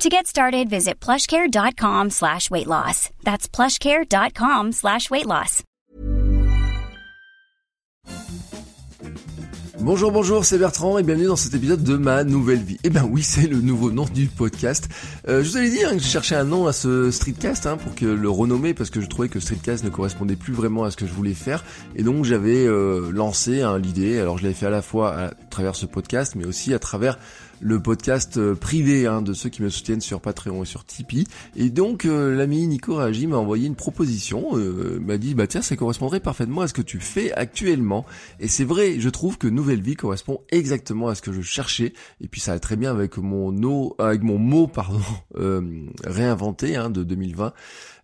To get started, visit plushcare.com slash weight loss. That's plushcare.com slash weight loss. Bonjour, bonjour, c'est Bertrand et bienvenue dans cet épisode de ma nouvelle vie. Eh ben oui, c'est le nouveau nom du podcast. Euh, je vous avais dit hein, que je cherchais un nom à ce streetcast hein, pour que le renommer parce que je trouvais que streetcast ne correspondait plus vraiment à ce que je voulais faire et donc j'avais euh, lancé hein, l'idée. Alors je l'avais fait à la fois à travers ce podcast mais aussi à travers le podcast euh, privé hein, de ceux qui me soutiennent sur Patreon et sur Tipeee. Et donc euh, l'ami Nico Raji m'a envoyé une proposition, euh, m'a dit bah tiens ça correspondrait parfaitement à ce que tu fais actuellement. Et c'est vrai, je trouve que Nouvelle Vie correspond exactement à ce que je cherchais. Et puis ça va très bien avec mon mot pardon réinventé hein, de 2020.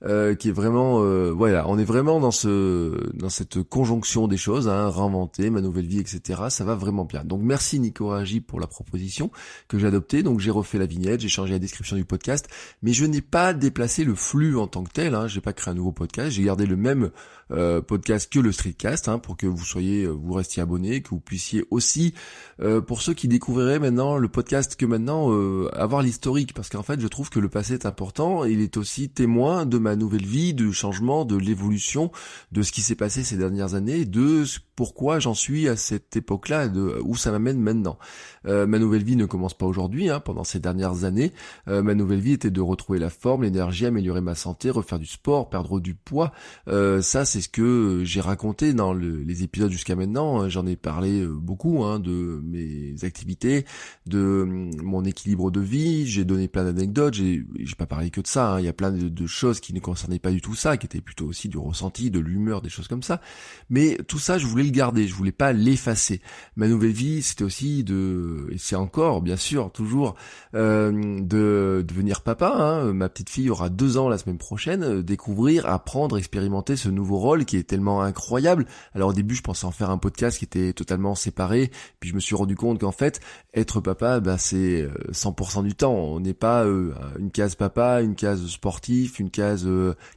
Euh, qui est vraiment, euh, voilà, on est vraiment dans ce, dans cette conjonction des choses, hein, réinventer ma nouvelle vie, etc. Ça va vraiment bien. Donc merci Nico Raji pour la proposition que j'ai adoptée. Donc j'ai refait la vignette, j'ai changé la description du podcast, mais je n'ai pas déplacé le flux en tant que tel. Hein, j'ai pas créé un nouveau podcast, j'ai gardé le même euh, podcast que le streetcast hein, pour que vous soyez, euh, vous restiez abonné, que vous puissiez aussi, euh, pour ceux qui découvriraient maintenant le podcast que maintenant, avoir l'historique, parce qu'en fait je trouve que le passé est important, il est aussi témoin de ma nouvelle vie, du changement, de l'évolution, de ce qui s'est passé ces dernières années, de pourquoi j'en suis à cette époque-là, de où ça m'amène maintenant. ma nouvelle vie ne commence pas aujourd'hui, hein, pendant ces dernières années, ma nouvelle vie était de retrouver la forme, l'énergie, améliorer ma santé, refaire du sport, perdre du poids, ça c'est ce que j'ai raconté dans les épisodes jusqu'à maintenant. J'en ai parlé euh, beaucoup hein, de mes activités, de hum, mon équilibre de vie. J'ai donné plein d'anecdotes. J'ai, pas parlé que de ça. Hein. Il y a plein de, choses qui ne concernaient pas du tout ça, qui étaient plutôt aussi du ressenti, de l'humeur, des choses comme ça. Mais tout ça, je voulais le garder. Je voulais pas l'effacer. Ma nouvelle vie, c'était aussi de, et c'est encore, bien sûr, toujours euh, de devenir papa. Hein. Ma petite fille aura deux ans la semaine prochaine. Euh, découvrir, apprendre, expérimenter ce nouveau rôle qui est tellement incroyable. Alors au début, je pensais en faire un podcast qui était totalement séparé, puis je me suis rendu compte qu'en fait, être papa, bah, c'est 100% euh, du temps. On n'est pas euh, une case papa, une case sportif, une case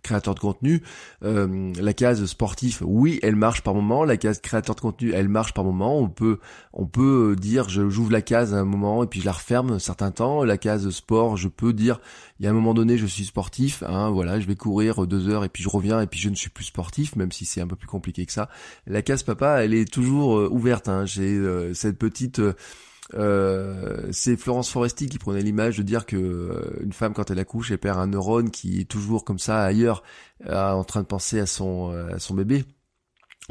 créateur de contenu. la case sportif, oui, elle marche par moment. La case créateur de contenu, elle marche par moment. On peut, on peut dire, j'ouvre la case à un moment et puis je la referme un certain temps. La case sport, je peux dire, il y a un moment donné, je suis sportif. Hein, voilà, je vais courir deux heures et puis je reviens et puis je ne suis plus sportif même si c'est un peu plus compliqué que ça. La case papa, elle est toujours euh, ouverte. Hein. J'ai euh, cette petite euh, c'est Florence Foresti qui prenait l'image de dire que une femme quand elle accouche elle perd un neurone qui est toujours comme ça ailleurs en train de penser à son à son bébé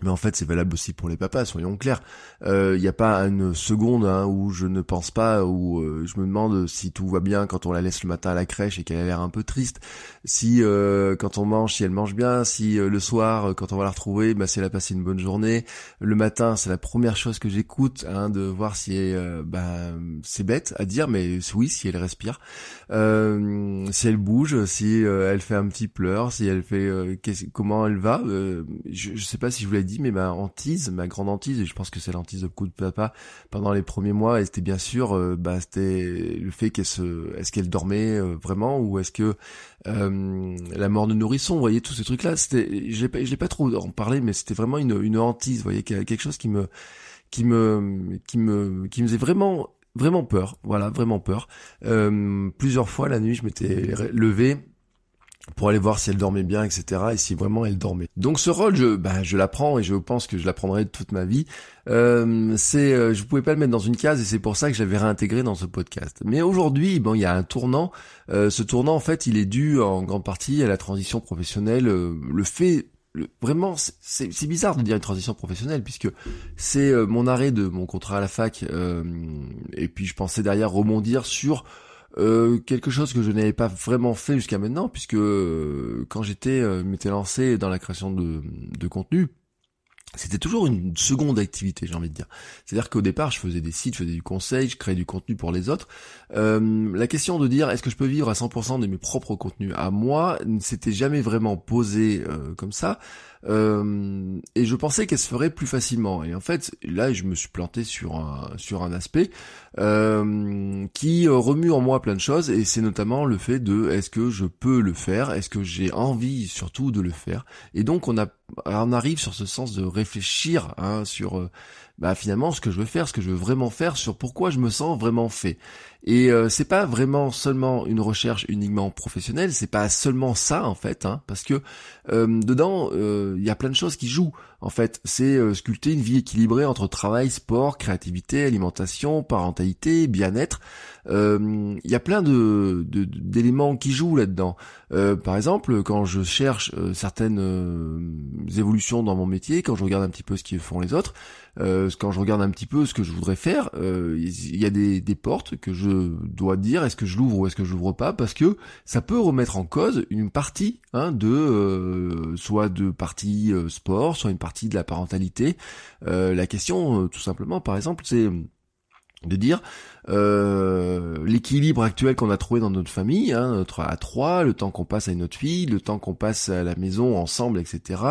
mais en fait, c'est valable aussi pour les papas, soyons clairs. Il euh, n'y a pas une seconde hein, où je ne pense pas, où euh, je me demande si tout va bien quand on la laisse le matin à la crèche et qu'elle a l'air un peu triste. Si euh, quand on mange, si elle mange bien. Si le soir, quand on va la retrouver, bah, si elle a passé une bonne journée. Le matin, c'est la première chose que j'écoute, hein, de voir si bah, c'est bête à dire, mais oui, si elle respire, si elle bouge, si elle fait un petit pleur, si elle fait comment elle va. je, je sais pas si je voulais mais ma hantise, ma grande hantise, et je pense que c'est l'hantise de coup de papa pendant les premiers mois, et c'était bien sûr, euh, bah, c'était le fait qu'elle se, est-ce qu'elle dormait euh, vraiment, ou est-ce que euh, la mort de nourrisson, vous voyez tous ces trucs-là, c'était, je l'ai pas, trop en parlé, mais c'était vraiment une, une hantise, vous voyez, quelque chose qui me, qui me, qui me, qui me faisait vraiment vraiment peur, voilà, vraiment peur. plusieurs fois la nuit, je m'étais levé pour aller voir si elle dormait bien, etc. et si vraiment elle dormait. Donc ce rôle, je, bah, je l'apprends et je pense que je l'apprendrai toute ma vie. Euh, c'est, euh, je pouvais pas le mettre dans une case et c'est pour ça que j'avais réintégré dans ce podcast. Mais aujourd'hui, bon, il y a un tournant. Euh, ce tournant, en fait, il est dû en grande partie à la transition professionnelle. Euh, le fait vraiment, c'est bizarre de dire une transition professionnelle puisque c'est euh, mon arrêt de mon contrat à la fac et puis je pensais derrière rebondir sur euh, quelque chose que je n'avais pas vraiment fait jusqu'à maintenant, puisque euh, quand j'étais euh, m'étais lancé dans la création de, de contenu, c'était toujours une seconde activité, j'ai envie de dire. C'est-à-dire qu'au départ, je faisais des sites, je faisais du conseil, je créais du contenu pour les autres. la question de dire est-ce que je peux vivre à 100% de mes propres contenus à moi, ne s'était jamais vraiment posée comme ça. Euh, et je pensais qu'elle se ferait plus facilement. Et en fait, là, je me suis planté sur un sur un aspect euh, qui remue en moi plein de choses, et c'est notamment le fait de est-ce que je peux le faire, est-ce que j'ai envie surtout de le faire? Et donc on a on arrive sur ce sens de réfléchir hein, sur euh, bah, finalement ce que je veux faire, ce que je veux vraiment faire, sur pourquoi je me sens vraiment fait. Et euh, c'est pas vraiment seulement une recherche uniquement professionnelle, c'est pas seulement ça en fait, hein, parce que euh, dedans il y a plein de choses qui jouent. En fait, c'est sculpter une vie équilibrée entre travail, sport, créativité, alimentation, parentalité, bien-être. Il y a plein de d'éléments qui jouent là-dedans. par exemple, quand je cherche certaines évolutions dans mon métier, quand je regarde un petit peu ce qu'ils font les autres, euh, quand je regarde un petit peu ce que je voudrais faire, euh, il y a des, des, portes que je dois dire est-ce que je l'ouvre ou est-ce que je l'ouvre pas parce que ça peut remettre en cause une partie hein, de euh, soit de partie sport, soit une partie de la parentalité. la question, tout simplement, par exemple, c'est de dire euh, l'équilibre actuel qu'on a trouvé dans notre famille, hein, notre à trois, le temps qu'on passe avec notre fille, le temps qu'on passe à la maison ensemble, etc.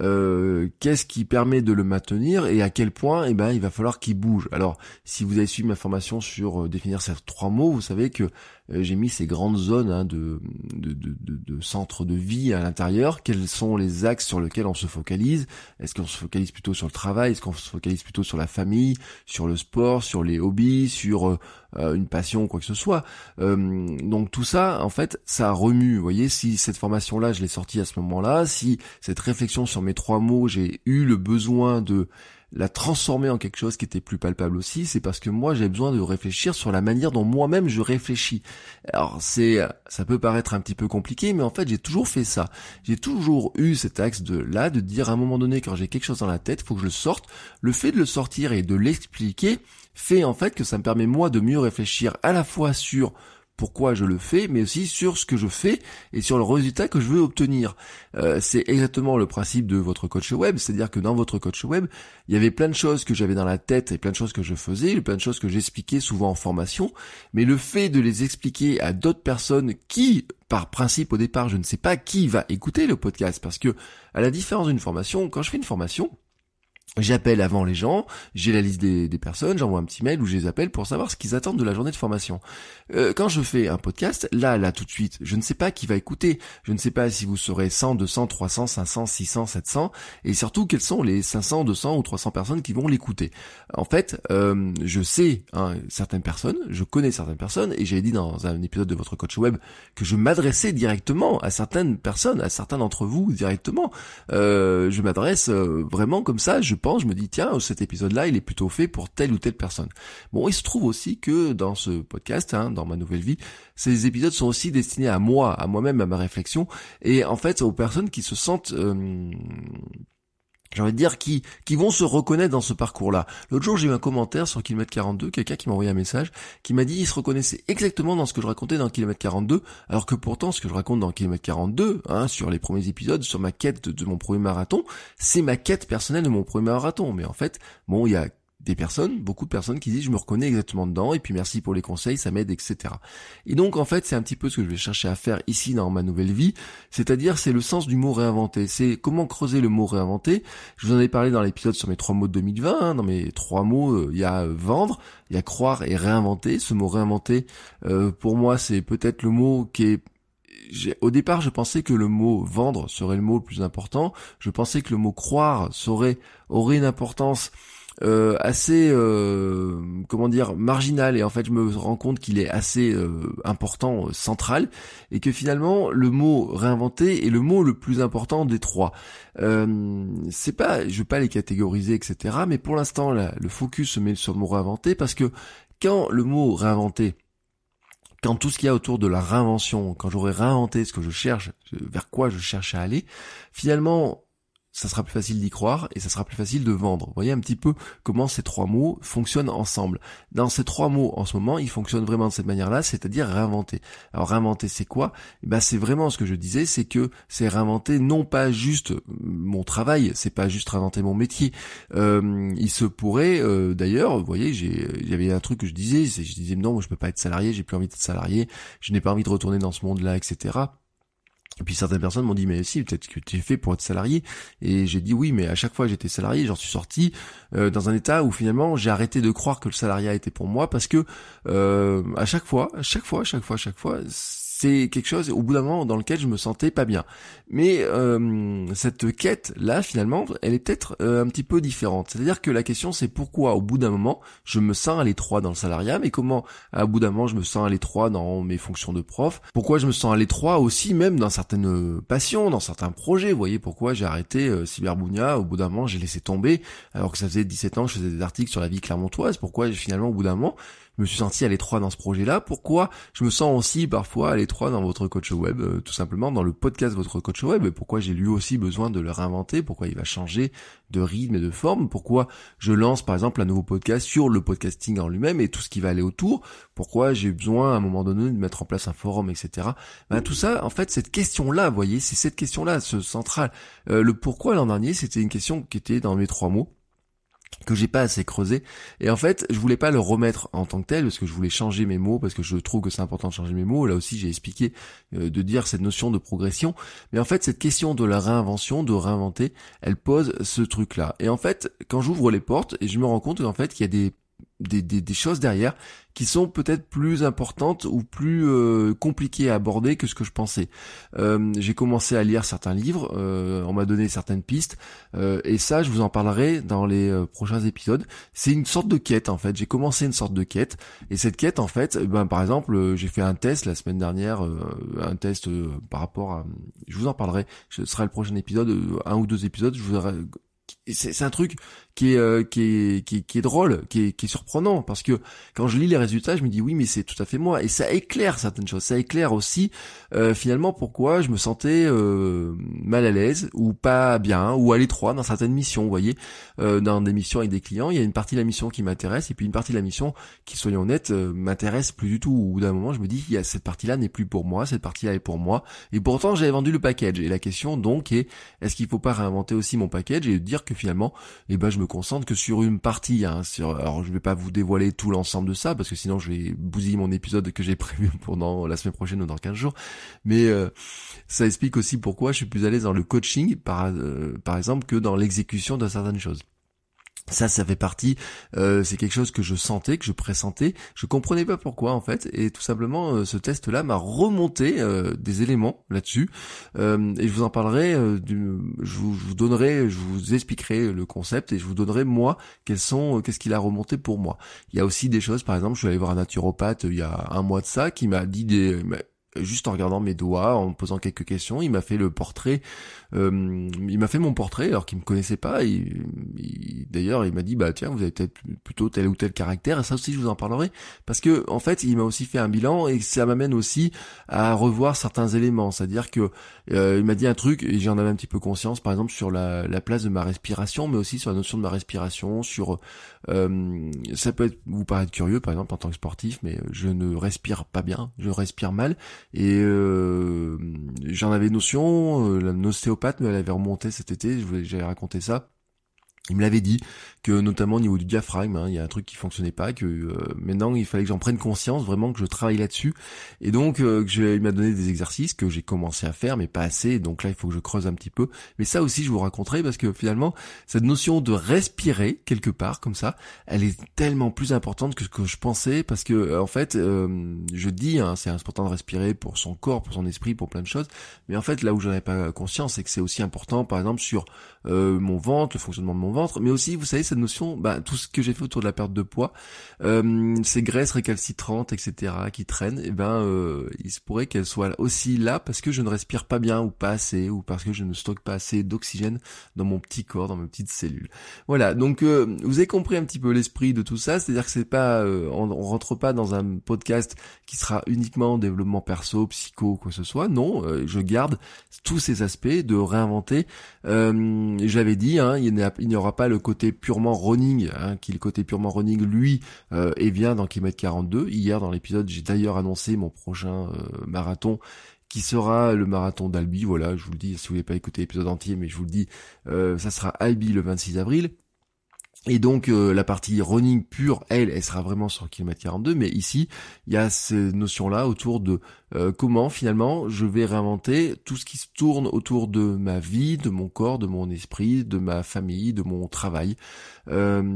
Euh, Qu'est-ce qui permet de le maintenir et à quel point, eh ben, il va falloir qu'il bouge? Alors, si vous avez suivi ma formation sur euh, définir ces trois mots, vous savez que euh, j'ai mis ces grandes zones hein, de, de, de, de, centre de vie à l'intérieur. Quels sont les axes sur lesquels on se focalise? Est-ce qu'on se focalise plutôt sur le travail? Est-ce qu'on se focalise plutôt sur la famille, sur le sport, sur les sur euh, une passion quoi que ce soit. Euh, donc tout ça, en fait, ça remue. Vous voyez, si cette formation-là, je l'ai sortie à ce moment-là, si cette réflexion sur mes trois mots, j'ai eu le besoin de la transformer en quelque chose qui était plus palpable aussi, c'est parce que moi j'ai besoin de réfléchir sur la manière dont moi-même je réfléchis. Alors c'est, ça peut paraître un petit peu compliqué, mais en fait j'ai toujours fait ça. J'ai toujours eu cet axe de là, de dire à un moment donné quand j'ai quelque chose dans la tête, faut que je le sorte. Le fait de le sortir et de l'expliquer fait en fait que ça me permet moi de mieux réfléchir à la fois sur pourquoi je le fais, mais aussi sur ce que je fais et sur le résultat que je veux obtenir. Euh, c'est exactement le principe de votre coach web, c'est-à-dire que dans votre coach web, il y avait plein de choses que j'avais dans la tête et plein de choses que je faisais, plein de choses que j'expliquais souvent en formation, mais le fait de les expliquer à d'autres personnes qui, par principe au départ, je ne sais pas qui va écouter le podcast, parce que à la différence d'une formation, quand je fais une formation, J'appelle avant les gens, j'ai la liste des, personnes, j'envoie un petit mail où je les appelle pour savoir ce qu'ils attendent de la journée de formation. Euh, quand je fais un podcast, là, là, tout de suite, je ne sais pas qui va écouter. Je ne sais pas si vous serez 100, 200, 300, 500, 600, 700, et surtout quelles sont les 500, 200 ou 300 personnes qui vont l'écouter. En fait, euh, je sais hein, certaines personnes, je connais certaines personnes, et j'avais dit dans un épisode de votre coach web que je m'adressais directement à certaines personnes, à certains d'entre vous directement. Euh, je m'adresse vraiment comme ça. Je me dis tiens, cet épisode-là, il est plutôt fait pour telle ou telle personne. Bon, il se trouve aussi que dans ce podcast, hein, dans ma nouvelle vie, ces épisodes sont aussi destinés à moi, à moi-même, à ma réflexion, et en fait aux personnes qui se sentent euh, j'ai envie de dire, qui, qui vont se reconnaître dans ce parcours-là. L'autre jour, j'ai eu un commentaire sur Kilomètre 42, quelqu'un qui m'a envoyé un message, qui m'a dit il se reconnaissait exactement dans ce que je racontais dans Kilomètre 42, alors que pourtant, ce que je raconte dans Kilomètre 42, hein, sur les premiers épisodes, sur ma quête de, de mon premier marathon, c'est ma quête personnelle de mon premier marathon. Mais en fait, bon, il y a des personnes, beaucoup de personnes qui disent je me reconnais exactement dedans et puis merci pour les conseils, ça m'aide, etc. Et donc en fait c'est un petit peu ce que je vais chercher à faire ici dans ma nouvelle vie, c'est-à-dire c'est le sens du mot réinventer, c'est comment creuser le mot réinventer. Je vous en ai parlé dans l'épisode sur mes trois mots de 2020, hein, dans mes trois mots euh, il y a euh, vendre, il y a croire et réinventer. Ce mot réinventer, euh, pour moi c'est peut-être le mot qui est au départ, je pensais que le mot vendre serait le mot le plus important. Je pensais que le mot croire serait, aurait une importance euh, assez euh, comment dire marginal et en fait je me rends compte qu'il est assez euh, important central et que finalement le mot réinventer est le mot le plus important des trois. C'est pas je veux pas les catégoriser etc mais pour l'instant le focus se met sur le mot réinventer parce que quand le mot réinventer quand tout ce qu'il y a autour de la réinvention, quand j'aurai réinventé ce que je cherche, vers quoi je cherche à aller, finalement, ça sera plus facile d'y croire et ça sera plus facile de vendre. Vous voyez un petit peu comment ces trois mots fonctionnent ensemble. Dans ces trois mots, en ce moment, ils fonctionnent vraiment de cette manière-là, c'est-à-dire réinventer. Alors réinventer, c'est quoi? Eh ben, c'est vraiment ce que je disais, c'est que c'est réinventer non pas juste mon travail, c'est pas juste réinventer mon métier. Euh, il se pourrait, euh, d'ailleurs, vous voyez, il y avait un truc que je disais, je disais non, moi, je peux pas être salarié, j'ai plus envie d'être salarié, je n'ai pas envie de retourner dans ce monde-là, etc. Et puis certaines personnes m'ont dit mais si peut-être que tu es fait pour être salarié. Et j'ai dit oui mais à chaque fois j'étais salarié j'en suis sorti euh, dans un état où finalement j'ai arrêté de croire que le salariat était pour moi parce que euh, à chaque fois à chaque fois à chaque fois à chaque fois c'est quelque chose au bout d'un moment dans lequel je me sentais pas bien. Mais euh, cette quête là finalement, elle est peut-être euh, un petit peu différente. C'est-à-dire que la question c'est pourquoi au bout d'un moment je me sens à l'étroit dans le salariat, mais comment à bout d'un moment je me sens à l'étroit dans mes fonctions de prof? Pourquoi je me sens à l'étroit aussi même dans certaines passions, dans certains projets? Vous voyez pourquoi j'ai arrêté euh. Au bout d'un moment j'ai laissé tomber alors que ça faisait 17 ans que je faisais des articles sur la vie clermontoise. Pourquoi finalement au bout d'un moment je me suis senti à l'étroit dans ce projet-là. Pourquoi je me sens aussi parfois à l'étroit dans votre coach web, euh, tout simplement dans le podcast votre coach web. Pourquoi j'ai lui aussi besoin de le réinventer. Pourquoi il va changer de rythme et de forme. Pourquoi je lance par exemple un nouveau podcast sur le podcasting en lui-même et tout ce qui va aller autour. Pourquoi j'ai besoin à un moment donné de mettre en place un forum, etc. Ben, tout ça, en fait, cette question-là, vous voyez, c'est cette question-là, ce central. Euh, le pourquoi l'an dernier, c'était une question qui était dans mes trois mots que j'ai pas assez creusé. Et en fait je voulais pas le remettre en tant que tel parce que je voulais changer mes mots parce que je trouve que c'est important de changer mes mots. Là aussi j'ai expliqué euh, de dire cette notion de progression. Mais en fait cette question de la réinvention de réinventer elle pose ce truc là et en fait quand j'ouvre les portes et je me rends compte qu'en fait qu'il y a des des, des, des, choses derrière qui sont peut-être plus importantes ou plus euh, compliquées à aborder que ce que je pensais. Euh, j'ai commencé à lire certains livres, euh, on m'a donné certaines pistes, euh, et ça je vous en parlerai dans les euh, prochains épisodes. C'est une sorte de quête en fait, j'ai commencé une sorte de quête, et cette quête en fait, eh ben, par exemple j'ai fait un test la semaine dernière, un test par rapport à... Je vous en parlerai, ce sera le prochain épisode, un ou deux épisodes, je vous c'est un truc qui est, euh, qui est, qui est, drôle, qui est, qui est surprenant, parce que quand je lis les résultats, je me dis oui, mais c'est tout à fait moi, et ça éclaire certaines choses, ça éclaire aussi euh, finalement pourquoi je me sentais euh, mal à l'aise ou pas bien ou à l'étroit dans certaines missions. Vous voyez, euh, dans des missions avec des clients, il y a une partie de la mission qui m'intéresse, et puis une partie de la mission qui, soyons honnêtes, m'intéresse plus du tout. Ou d'un moment, je me dis, il y a cette partie-là n'est plus pour moi, cette partie-là est pour moi, et pourtant j'avais vendu le package. Et la question donc est, est-ce qu'il faut pas réinventer aussi mon package et dire que finalement, eh ben je me concentre que sur une partie. Hein, sur, alors je vais pas vous dévoiler tout l'ensemble de ça parce que sinon je vais bousiller mon épisode que j'ai prévu pendant la semaine prochaine ou dans 15 jours. Mais euh, ça explique aussi pourquoi je suis plus à l'aise dans le coaching par, euh, par exemple que dans l'exécution de certaines choses. Ça, ça fait partie. Euh, c'est quelque chose que je sentais, que je pressentais. Je comprenais pas pourquoi en fait, et tout simplement, euh, ce test-là m'a remonté euh, des éléments là-dessus. et je vous en parlerai. Je, vous, je, vous, donnerai, je vous expliquerai le concept et je vous donnerai moi quels sont, qu'est-ce qu'il a remonté pour moi. Il y a aussi des choses, par exemple, je suis allé voir un naturopathe il y a un mois de ça qui m'a dit des juste en regardant mes doigts, en me posant quelques questions, il m'a fait le portrait. Euh, il m'a fait mon portrait alors qu'il me connaissait pas. D'ailleurs, il m'a dit bah tiens, vous avez peut-être plutôt tel ou tel caractère. Et ça aussi, je vous en parlerai parce que en fait, il m'a aussi fait un bilan et ça m'amène aussi à revoir certains éléments. C'est-à-dire que euh, il m'a dit un truc et j'en avais un petit peu conscience, par exemple sur la, la, place de ma respiration, mais aussi sur la notion de ma respiration, sur euh, ça peut être, vous paraître curieux, par exemple en tant que sportif, mais je ne respire pas bien, je respire mal et euh, j'en avais notion. Euh, L'ostéopathe me l'avait remonté cet été, j'avais raconté ça. Il me l'avait dit que notamment au niveau du diaphragme, hein, il y a un truc qui fonctionnait pas, que euh, maintenant il fallait que j'en prenne conscience, vraiment que je travaille là-dessus. Et donc euh, il m'a donné des exercices que j'ai commencé à faire, mais pas assez. Donc là il faut que je creuse un petit peu. Mais ça aussi je vous raconterai parce que finalement cette notion de respirer quelque part comme ça, elle est tellement plus importante que ce que je pensais parce que euh, en fait je dis hein, c'est important de respirer pour son corps, pour son esprit, pour plein de choses. Mais en fait là où j'en avais pas conscience, c'est que c'est aussi important par exemple sur mon ventre, le fonctionnement de mon ventre, mais aussi, vous savez, cette notion, bah, tout ce que j'ai fait autour de la perte de poids, euh, ces graisses récalcitrantes, etc., qui traînent, et eh ben, euh, il se pourrait qu'elles soient aussi là parce que je ne respire pas bien ou pas assez, ou parce que je ne stocke pas assez d'oxygène dans mon petit corps, dans mes petites cellules. Voilà, donc euh, vous avez compris un petit peu l'esprit de tout ça, c'est-à-dire que c'est pas, on, on, rentre pas dans un podcast qui sera uniquement développement perso, psycho, quoi que ce soit. Non, je garde tous ces aspects de réinventer. J'avais dit, hein, il n'y aura pas le côté purement running, hein, qui le côté purement running, lui, euh, et vient dans kilomètre 42. Hier, dans l'épisode, j'ai d'ailleurs annoncé mon prochain euh, marathon qui sera le marathon d'Albi, voilà, je vous le dis, si vous voulez pas écouter l'épisode entier, mais je vous le dis, euh, ça sera Albi le 26 avril. Et donc euh, la partie running pure, elle, elle sera vraiment sur kilomètre 42, mais ici, il y a ces notions-là autour de comment finalement je vais réinventer tout ce qui se tourne autour de ma vie, de mon corps, de mon esprit, de ma famille, de mon travail.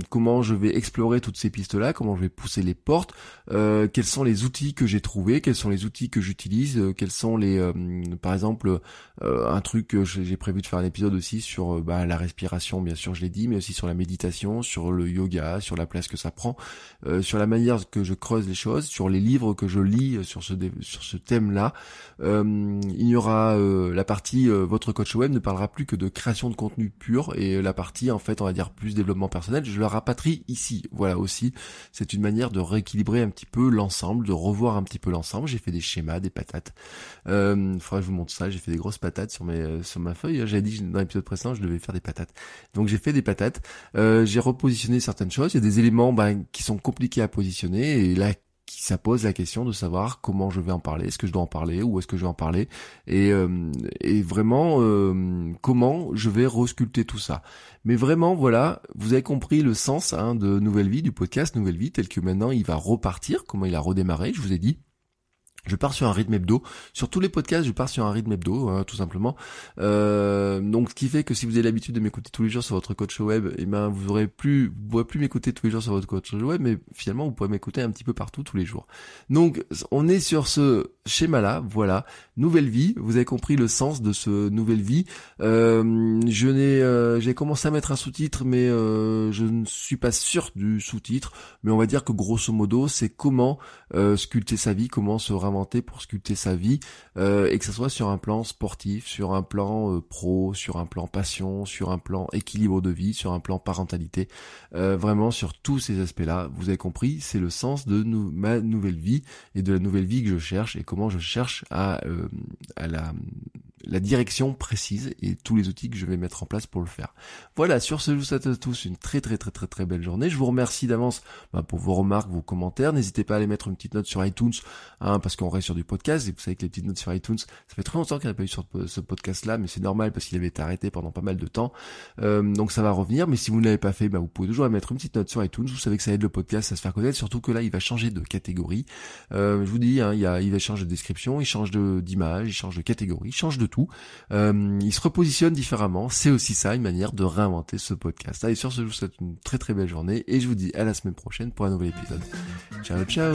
comment je vais explorer toutes ces pistes-là, comment je vais pousser les portes, quels sont les outils que j'ai trouvés, quels sont les outils que j'utilise, quels sont les, par exemple, un truc que j'ai prévu de faire un épisode aussi sur bah, la respiration, bien sûr, je l'ai dit, mais aussi sur la méditation, sur le yoga, sur la place que ça prend, sur la manière que je creuse les choses, sur les livres que je lis sur ce sur ce thème-là. il y aura la partie votre coach web ne parlera plus que de création de contenu pur et la partie en fait on va dire plus développement personnel, je la rapatrie ici. Voilà aussi, c'est une manière de rééquilibrer un petit peu l'ensemble, de revoir un petit peu l'ensemble. J'ai fait des schémas, des patates. Euh, faudra que je vous montre ça. J'ai fait des grosses patates sur mes sur ma feuille. J'avais dit dans l'épisode précédent je devais faire des patates. Donc j'ai fait des patates. Euh, j'ai repositionné certaines choses. Il y a des éléments ben, qui sont compliqués à positionner et là qui ça pose la question de savoir comment je vais en parler, est-ce que je dois en parler, ou est-ce que je vais en parler, et, euh, et vraiment euh, comment je vais resculpter tout ça. Mais vraiment, voilà, vous avez compris le sens hein, de Nouvelle Vie, du podcast Nouvelle Vie, tel que maintenant il va repartir, comment il a redémarré, je vous ai dit. Je pars sur un rythme hebdo. Sur tous les podcasts, je pars sur un rythme hebdo, hein, tout simplement. Euh, donc, ce qui fait que si vous avez l'habitude de m'écouter tous les jours sur votre coach web, eh ben, vous aurez plus, vous pourrez plus m'écouter tous les jours sur votre coach web, mais finalement, vous pourrez m'écouter un petit peu partout tous les jours. Donc, on est sur ce schéma-là, voilà. Nouvelle vie. Vous avez compris le sens de ce nouvelle vie. Euh, je n'ai, euh, j'ai commencé à mettre un sous-titre, mais euh, je ne suis pas sûr du sous-titre. Mais on va dire que grosso modo, c'est comment sculpter sa vie, comment se pour sculpter sa vie euh, et que ce soit sur un plan sportif, sur un plan euh, pro, sur un plan passion, sur un plan équilibre de vie, sur un plan parentalité, euh, vraiment sur tous ces aspects-là. Vous avez compris, c'est le sens de ma nouvelle vie et de la nouvelle vie que je cherche et comment je cherche à, à la la direction précise et tous les outils que je vais mettre en place pour le faire. Voilà, sur ce, je vous souhaite à tous une très très très très très belle journée. Je vous remercie d'avance bah, pour vos remarques, vos commentaires. N'hésitez pas à aller mettre une petite note sur iTunes, hein, parce qu'on reste sur du podcast et vous savez que les petites notes sur iTunes, ça fait très longtemps qu'il n'y a pas eu sur ce podcast-là, mais c'est normal parce qu'il avait été arrêté pendant pas mal de temps. Euh, donc ça va revenir, mais si vous ne l'avez pas fait, bah, vous pouvez toujours mettre une petite note sur iTunes. Vous savez que ça aide le podcast à se faire connaître, surtout que là, il va changer de catégorie. Euh, je vous dis, hein, il, il va changer de description, il change d'image, il change de catégorie, il change de tout. Euh, il se repositionne différemment. C'est aussi ça, une manière de réinventer ce podcast. Allez, sur ce, je vous souhaite une très très belle journée et je vous dis à la semaine prochaine pour un nouvel épisode. Ciao, ciao.